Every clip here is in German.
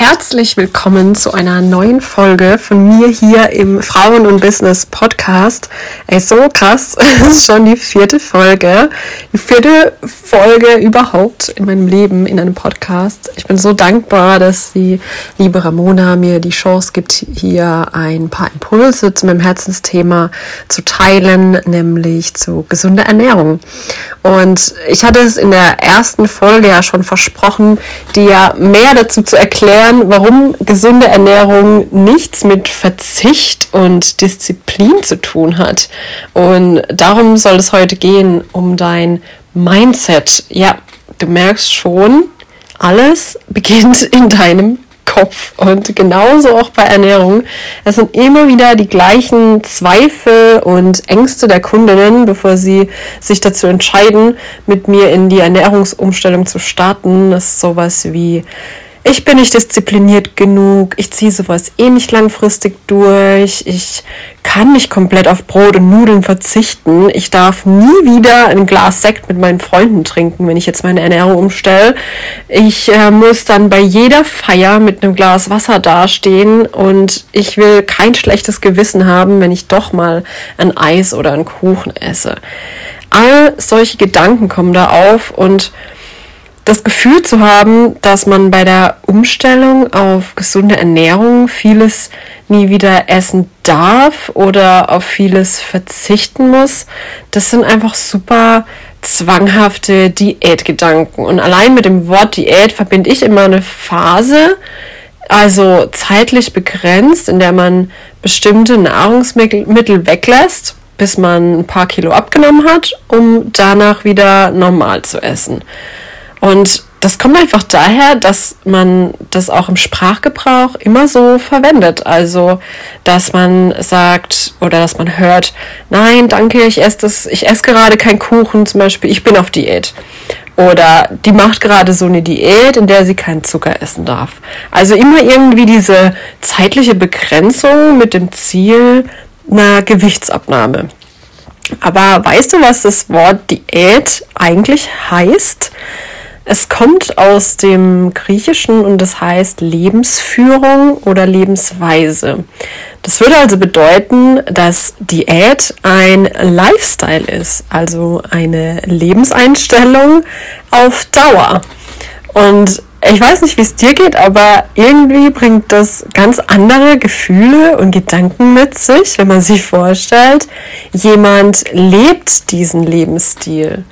herzlich willkommen zu einer neuen Folge von mir hier im Frauen und Business Podcast. Ey, so krass, es ist schon die vierte Folge. Die vierte Folge überhaupt in meinem Leben in einem Podcast. Ich bin so dankbar, dass die liebe Ramona mir die Chance gibt, hier ein paar Impulse zu meinem Herzensthema zu teilen, nämlich zu gesunder Ernährung. Und ich hatte es in der ersten Folge ja schon versprochen, dir mehr dazu zu erklären, erklären, warum gesunde Ernährung nichts mit Verzicht und Disziplin zu tun hat. Und darum soll es heute gehen, um dein Mindset. Ja, du merkst schon, alles beginnt in deinem Kopf. Und genauso auch bei Ernährung. Es sind immer wieder die gleichen Zweifel und Ängste der Kundinnen, bevor sie sich dazu entscheiden, mit mir in die Ernährungsumstellung zu starten. Das ist sowas wie ich bin nicht diszipliniert genug, ich ziehe sowas eh nicht langfristig durch, ich kann nicht komplett auf Brot und Nudeln verzichten, ich darf nie wieder ein Glas Sekt mit meinen Freunden trinken, wenn ich jetzt meine Ernährung umstelle. Ich äh, muss dann bei jeder Feier mit einem Glas Wasser dastehen und ich will kein schlechtes Gewissen haben, wenn ich doch mal ein Eis oder einen Kuchen esse. All solche Gedanken kommen da auf und das Gefühl zu haben, dass man bei der Umstellung auf gesunde Ernährung vieles nie wieder essen darf oder auf vieles verzichten muss, das sind einfach super zwanghafte Diätgedanken. Und allein mit dem Wort Diät verbinde ich immer eine Phase, also zeitlich begrenzt, in der man bestimmte Nahrungsmittel weglässt, bis man ein paar Kilo abgenommen hat, um danach wieder normal zu essen. Und das kommt einfach daher, dass man das auch im Sprachgebrauch immer so verwendet. Also, dass man sagt oder dass man hört, nein, danke, ich esse das, ich esse gerade keinen Kuchen, zum Beispiel, ich bin auf Diät. Oder die macht gerade so eine Diät, in der sie keinen Zucker essen darf. Also immer irgendwie diese zeitliche Begrenzung mit dem Ziel einer Gewichtsabnahme. Aber weißt du, was das Wort Diät eigentlich heißt? Es kommt aus dem Griechischen und das heißt Lebensführung oder Lebensweise. Das würde also bedeuten, dass Diät ein Lifestyle ist, also eine Lebenseinstellung auf Dauer. Und ich weiß nicht, wie es dir geht, aber irgendwie bringt das ganz andere Gefühle und Gedanken mit sich, wenn man sich vorstellt, jemand lebt diesen Lebensstil.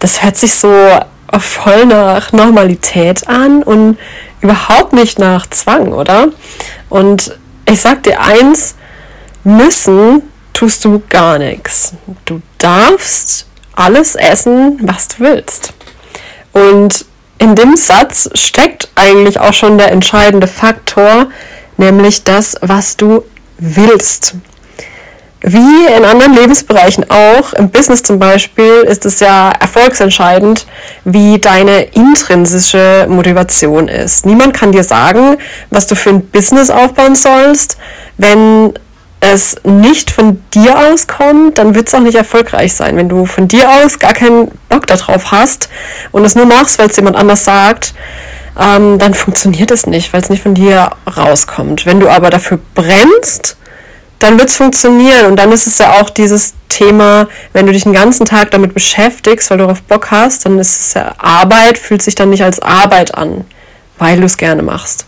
Das hört sich so voll nach Normalität an und überhaupt nicht nach Zwang, oder? Und ich sag dir eins, müssen tust du gar nichts. Du darfst alles essen, was du willst. Und in dem Satz steckt eigentlich auch schon der entscheidende Faktor, nämlich das, was du willst. Wie in anderen Lebensbereichen auch, im Business zum Beispiel, ist es ja erfolgsentscheidend, wie deine intrinsische Motivation ist. Niemand kann dir sagen, was du für ein Business aufbauen sollst. Wenn es nicht von dir aus kommt, dann wird es auch nicht erfolgreich sein. Wenn du von dir aus gar keinen Bock darauf hast und es nur machst, weil es jemand anders sagt, ähm, dann funktioniert es nicht, weil es nicht von dir rauskommt. Wenn du aber dafür brennst, dann wird es funktionieren. Und dann ist es ja auch dieses Thema, wenn du dich den ganzen Tag damit beschäftigst, weil du darauf Bock hast, dann ist es ja Arbeit, fühlt sich dann nicht als Arbeit an, weil du es gerne machst.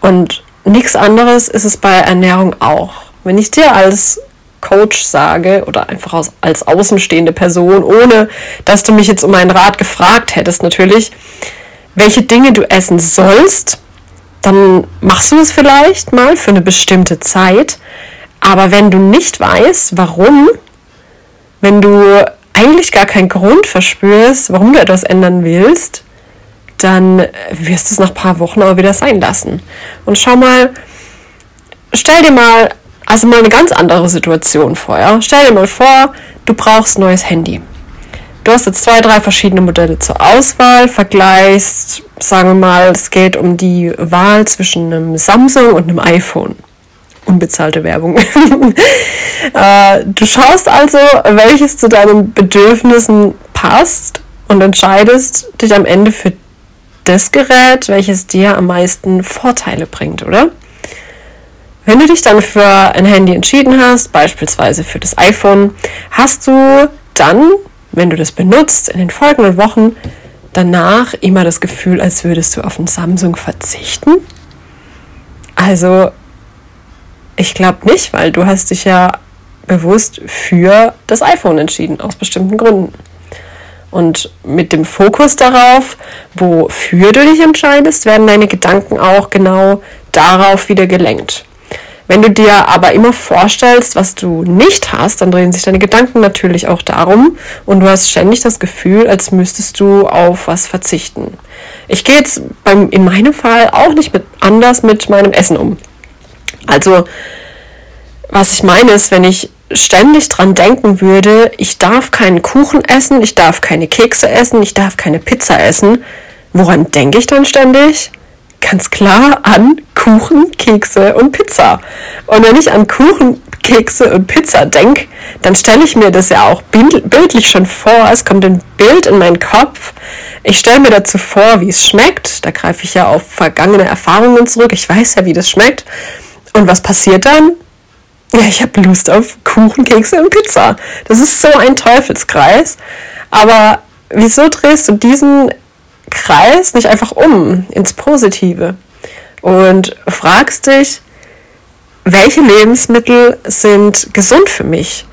Und nichts anderes ist es bei Ernährung auch. Wenn ich dir als Coach sage oder einfach als außenstehende Person, ohne dass du mich jetzt um einen Rat gefragt hättest, natürlich, welche Dinge du essen sollst, dann machst du es vielleicht mal für eine bestimmte Zeit. Aber wenn du nicht weißt, warum, wenn du eigentlich gar keinen Grund verspürst, warum du etwas ändern willst, dann wirst du es nach ein paar Wochen auch wieder sein lassen. Und schau mal, stell dir mal, also mal eine ganz andere Situation vor. Ja? Stell dir mal vor, du brauchst ein neues Handy. Du hast jetzt zwei, drei verschiedene Modelle zur Auswahl, vergleichst, sagen wir mal, es geht um die Wahl zwischen einem Samsung und einem iPhone. Unbezahlte Werbung. Äh, du schaust also, welches zu deinen Bedürfnissen passt und entscheidest dich am Ende für das Gerät, welches dir am meisten Vorteile bringt, oder? Wenn du dich dann für ein Handy entschieden hast, beispielsweise für das iPhone, hast du dann, wenn du das benutzt, in den folgenden Wochen danach immer das Gefühl, als würdest du auf ein Samsung verzichten? Also, ich glaube nicht, weil du hast dich ja bewusst für das iPhone entschieden, aus bestimmten Gründen. Und mit dem Fokus darauf, wofür du dich entscheidest, werden deine Gedanken auch genau darauf wieder gelenkt. Wenn du dir aber immer vorstellst, was du nicht hast, dann drehen sich deine Gedanken natürlich auch darum und du hast ständig das Gefühl, als müsstest du auf was verzichten. Ich gehe jetzt beim, in meinem Fall auch nicht mit, anders mit meinem Essen um. Also, was ich meine ist, wenn ich ständig dran denken würde, ich darf keinen Kuchen essen, ich darf keine Kekse essen, ich darf keine Pizza essen, woran denke ich dann ständig? Ganz klar an Kuchen, Kekse und Pizza. Und wenn ich an Kuchen, Kekse und Pizza denke, dann stelle ich mir das ja auch bildlich schon vor. Es kommt ein Bild in meinen Kopf. Ich stelle mir dazu vor, wie es schmeckt. Da greife ich ja auf vergangene Erfahrungen zurück. Ich weiß ja, wie das schmeckt. Und was passiert dann? ja, ich habe Lust auf Kuchen, Kekse und Pizza. Das ist so ein Teufelskreis. Aber wieso drehst du diesen Kreis nicht einfach um ins Positive und fragst dich, welche Lebensmittel sind gesund für mich?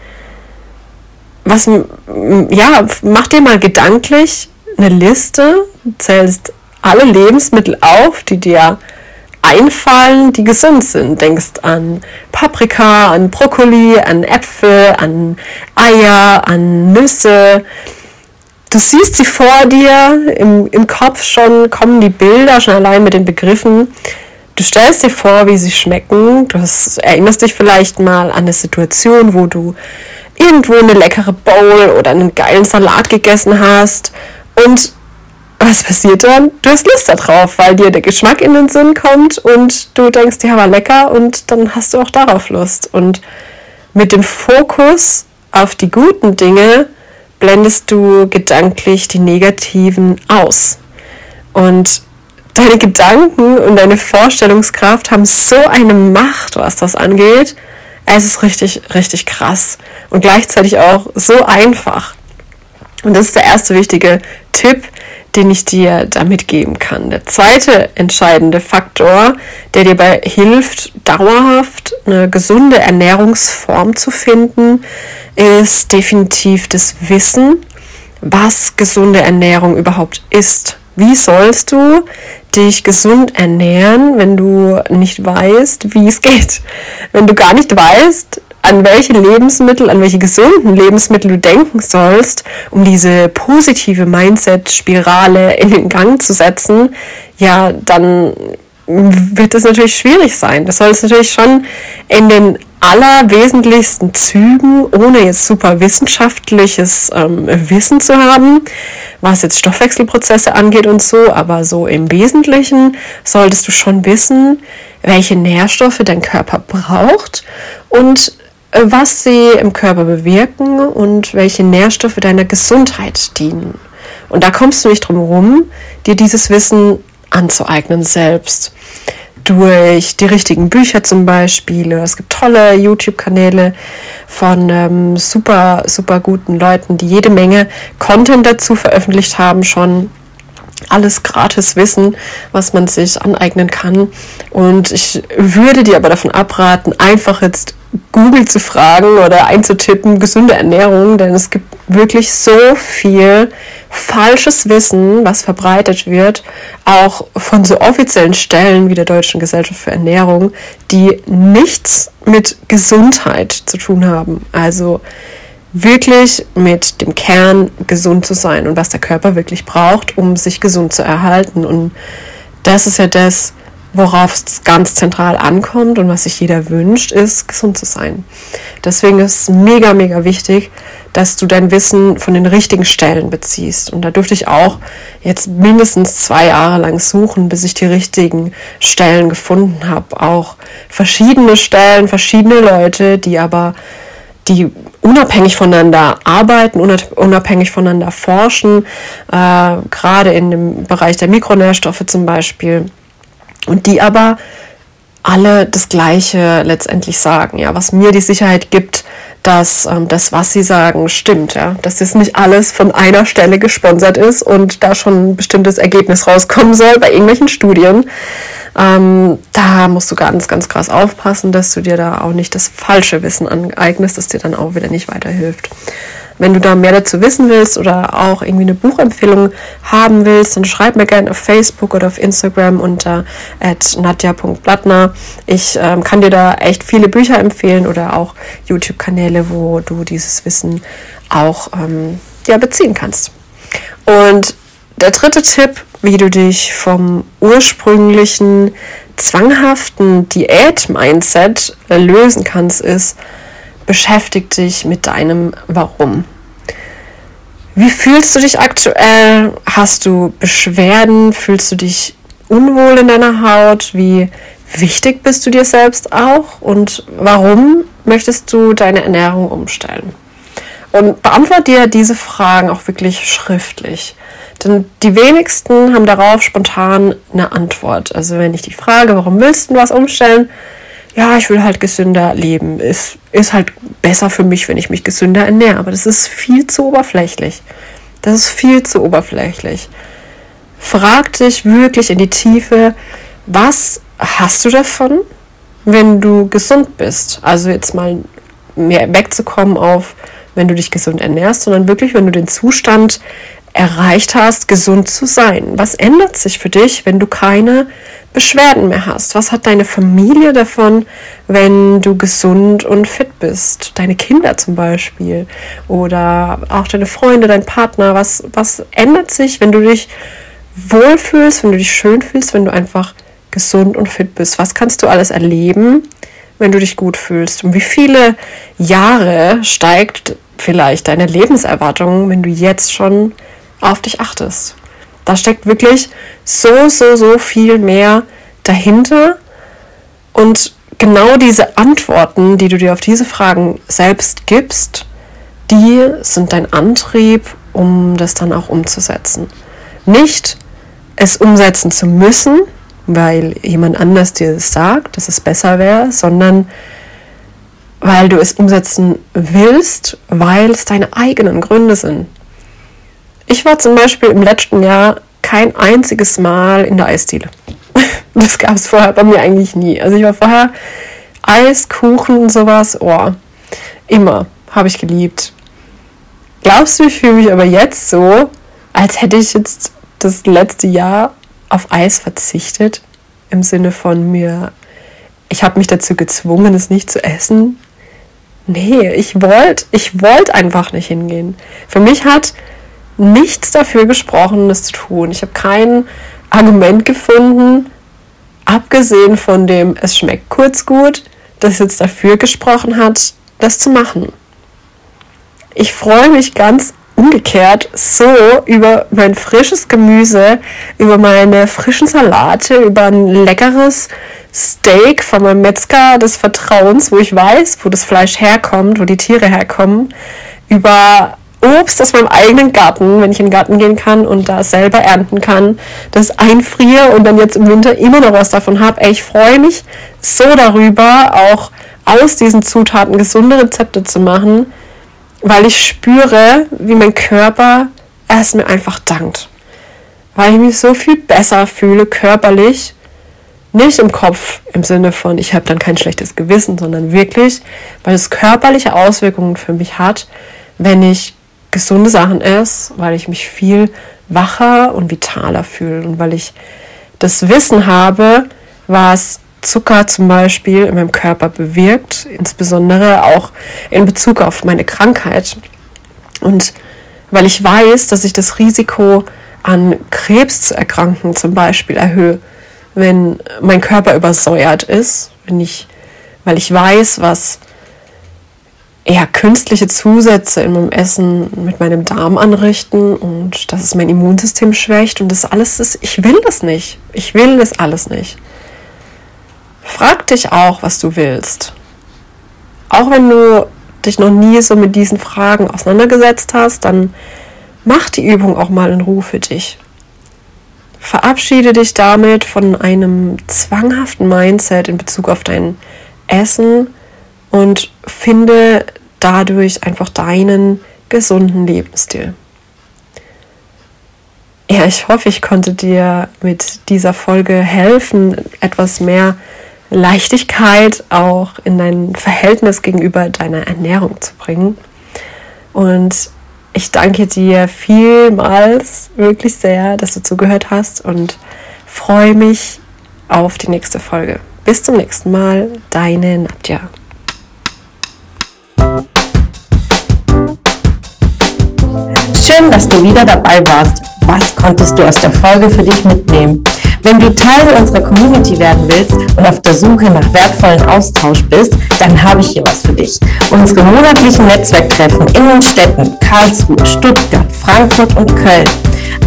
Was, ja, mach dir mal gedanklich eine Liste, zählst alle Lebensmittel auf, die dir einfallen, die gesund sind. Denkst an Paprika, an Brokkoli, an Äpfel, an Eier, an Nüsse. Du siehst sie vor dir, im, im Kopf schon kommen die Bilder, schon allein mit den Begriffen. Du stellst dir vor, wie sie schmecken. Du hast, erinnerst dich vielleicht mal an eine Situation, wo du irgendwo eine leckere Bowl oder einen geilen Salat gegessen hast und was passiert dann? Du hast Lust darauf, weil dir der Geschmack in den Sinn kommt und du denkst, ja, war lecker und dann hast du auch darauf Lust. Und mit dem Fokus auf die guten Dinge blendest du gedanklich die negativen aus. Und deine Gedanken und deine Vorstellungskraft haben so eine Macht, was das angeht. Es ist richtig, richtig krass und gleichzeitig auch so einfach. Und das ist der erste wichtige Tipp, den ich dir damit geben kann. Der zweite entscheidende Faktor, der dir dabei hilft, dauerhaft eine gesunde Ernährungsform zu finden, ist definitiv das Wissen, was gesunde Ernährung überhaupt ist. Wie sollst du dich gesund ernähren, wenn du nicht weißt, wie es geht? Wenn du gar nicht weißt, an welche Lebensmittel, an welche gesunden Lebensmittel du denken sollst, um diese positive Mindset-Spirale in den Gang zu setzen, ja, dann wird es natürlich schwierig sein. Das soll es natürlich schon in den allerwesentlichsten Zügen, ohne jetzt super wissenschaftliches ähm, Wissen zu haben, was jetzt Stoffwechselprozesse angeht und so, aber so im Wesentlichen solltest du schon wissen, welche Nährstoffe dein Körper braucht und was sie im Körper bewirken und welche Nährstoffe deiner Gesundheit dienen. Und da kommst du nicht drum herum, dir dieses Wissen anzueignen selbst. Durch die richtigen Bücher zum Beispiel. Es gibt tolle YouTube-Kanäle von ähm, super, super guten Leuten, die jede Menge Content dazu veröffentlicht haben schon alles gratis Wissen, was man sich aneignen kann. Und ich würde dir aber davon abraten, einfach jetzt Google zu fragen oder einzutippen, gesunde Ernährung, denn es gibt wirklich so viel falsches Wissen, was verbreitet wird, auch von so offiziellen Stellen wie der Deutschen Gesellschaft für Ernährung, die nichts mit Gesundheit zu tun haben. Also wirklich mit dem Kern gesund zu sein und was der Körper wirklich braucht, um sich gesund zu erhalten. Und das ist ja das, worauf es ganz zentral ankommt und was sich jeder wünscht, ist gesund zu sein. Deswegen ist es mega, mega wichtig, dass du dein Wissen von den richtigen Stellen beziehst. Und da durfte ich auch jetzt mindestens zwei Jahre lang suchen, bis ich die richtigen Stellen gefunden habe. Auch verschiedene Stellen, verschiedene Leute, die aber die unabhängig voneinander arbeiten, unabhängig voneinander forschen, äh, gerade in dem Bereich der Mikronährstoffe zum Beispiel. Und die aber alle das Gleiche letztendlich sagen, ja, was mir die Sicherheit gibt, dass ähm, das, was sie sagen, stimmt, ja, dass das nicht alles von einer Stelle gesponsert ist und da schon ein bestimmtes Ergebnis rauskommen soll bei irgendwelchen Studien. Ähm, da musst du ganz, ganz krass aufpassen, dass du dir da auch nicht das falsche Wissen aneignest, das dir dann auch wieder nicht weiterhilft. Wenn du da mehr dazu wissen willst oder auch irgendwie eine Buchempfehlung haben willst, dann schreib mir gerne auf Facebook oder auf Instagram unter nadja.blattner. Ich ähm, kann dir da echt viele Bücher empfehlen oder auch YouTube-Kanäle, wo du dieses Wissen auch ähm, ja, beziehen kannst. Und der dritte Tipp, wie du dich vom ursprünglichen zwanghaften Diät-Mindset lösen kannst, ist, beschäftig dich mit deinem Warum. Wie fühlst du dich aktuell? Hast du Beschwerden? Fühlst du dich unwohl in deiner Haut? Wie wichtig bist du dir selbst auch? Und warum möchtest du deine Ernährung umstellen? Und beantworte dir diese Fragen auch wirklich schriftlich. Denn die wenigsten haben darauf spontan eine Antwort. Also wenn ich die Frage, warum willst du was umstellen, ja, ich will halt gesünder leben. Ist, ist halt besser für mich, wenn ich mich gesünder ernähre. Aber das ist viel zu oberflächlich. Das ist viel zu oberflächlich. Frag dich wirklich in die Tiefe, was hast du davon, wenn du gesund bist? Also jetzt mal mehr wegzukommen auf, wenn du dich gesund ernährst, sondern wirklich, wenn du den Zustand erreicht hast, gesund zu sein. Was ändert sich für dich, wenn du keine Beschwerden mehr hast? Was hat deine Familie davon, wenn du gesund und fit bist? Deine Kinder zum Beispiel oder auch deine Freunde, dein Partner. Was, was ändert sich, wenn du dich wohlfühlst, wenn du dich schön fühlst, wenn du einfach gesund und fit bist? Was kannst du alles erleben, wenn du dich gut fühlst? Und wie viele Jahre steigt vielleicht deine Lebenserwartung, wenn du jetzt schon auf dich achtest? Da steckt wirklich so, so, so viel mehr dahinter. Und genau diese Antworten, die du dir auf diese Fragen selbst gibst, die sind dein Antrieb, um das dann auch umzusetzen. Nicht es umsetzen zu müssen, weil jemand anders dir das sagt, dass es besser wäre, sondern weil du es umsetzen willst, weil es deine eigenen Gründe sind. Ich war zum Beispiel im letzten Jahr kein einziges Mal in der Eisdiele. Das gab es vorher bei mir eigentlich nie. Also ich war vorher Eis, Kuchen und sowas. Oh, immer. Habe ich geliebt. Glaubst du, ich fühle mich aber jetzt so, als hätte ich jetzt das letzte Jahr auf Eis verzichtet? Im Sinne von mir, ich habe mich dazu gezwungen, es nicht zu essen. Nee, ich wollte ich wollt einfach nicht hingehen. Für mich hat nichts dafür gesprochen, das zu tun. Ich habe kein Argument gefunden, abgesehen von dem, es schmeckt kurz gut, das jetzt dafür gesprochen hat, das zu machen. Ich freue mich ganz umgekehrt so über mein frisches Gemüse, über meine frischen Salate, über ein leckeres Steak von meinem Metzger des Vertrauens, wo ich weiß, wo das Fleisch herkommt, wo die Tiere herkommen, über Obst aus meinem eigenen Garten, wenn ich in den Garten gehen kann und da selber ernten kann, das einfriere und dann jetzt im Winter immer noch was davon habe. Ey, ich freue mich so darüber, auch aus diesen Zutaten gesunde Rezepte zu machen, weil ich spüre, wie mein Körper es mir einfach dankt. Weil ich mich so viel besser fühle körperlich, nicht im Kopf im Sinne von, ich habe dann kein schlechtes Gewissen, sondern wirklich, weil es körperliche Auswirkungen für mich hat, wenn ich gesunde Sachen esse, weil ich mich viel wacher und vitaler fühle und weil ich das Wissen habe, was Zucker zum Beispiel in meinem Körper bewirkt, insbesondere auch in Bezug auf meine Krankheit. Und weil ich weiß, dass ich das Risiko an Krebs zu erkranken zum Beispiel erhöhe, wenn mein Körper übersäuert ist, wenn ich, weil ich weiß, was eher künstliche Zusätze in meinem Essen mit meinem Darm anrichten und dass es mein Immunsystem schwächt und das alles ist, ich will das nicht. Ich will das alles nicht. Frag dich auch, was du willst. Auch wenn du dich noch nie so mit diesen Fragen auseinandergesetzt hast, dann mach die Übung auch mal in Ruhe für dich. Verabschiede dich damit von einem zwanghaften Mindset in Bezug auf dein Essen und finde dadurch einfach deinen gesunden Lebensstil. Ja, ich hoffe, ich konnte dir mit dieser Folge helfen, etwas mehr Leichtigkeit auch in dein Verhältnis gegenüber deiner Ernährung zu bringen. Und ich danke dir vielmals wirklich sehr, dass du zugehört hast und freue mich auf die nächste Folge. Bis zum nächsten Mal, deine Nadja. Schön, dass du wieder dabei warst. Was konntest du aus der Folge für dich mitnehmen? Wenn du Teil unserer Community werden willst und auf der Suche nach wertvollen Austausch bist, dann habe ich hier was für dich. Unsere monatlichen Netzwerktreffen in den Städten Karlsruhe, Stuttgart, Frankfurt und Köln.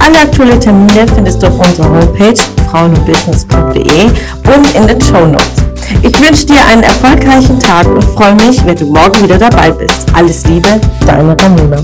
Alle aktuellen Termine findest du auf unserer Homepage frauenundbusiness.de und in den Show Notes. Ich wünsche dir einen erfolgreichen Tag und freue mich, wenn du morgen wieder dabei bist. Alles Liebe, deine Ramona.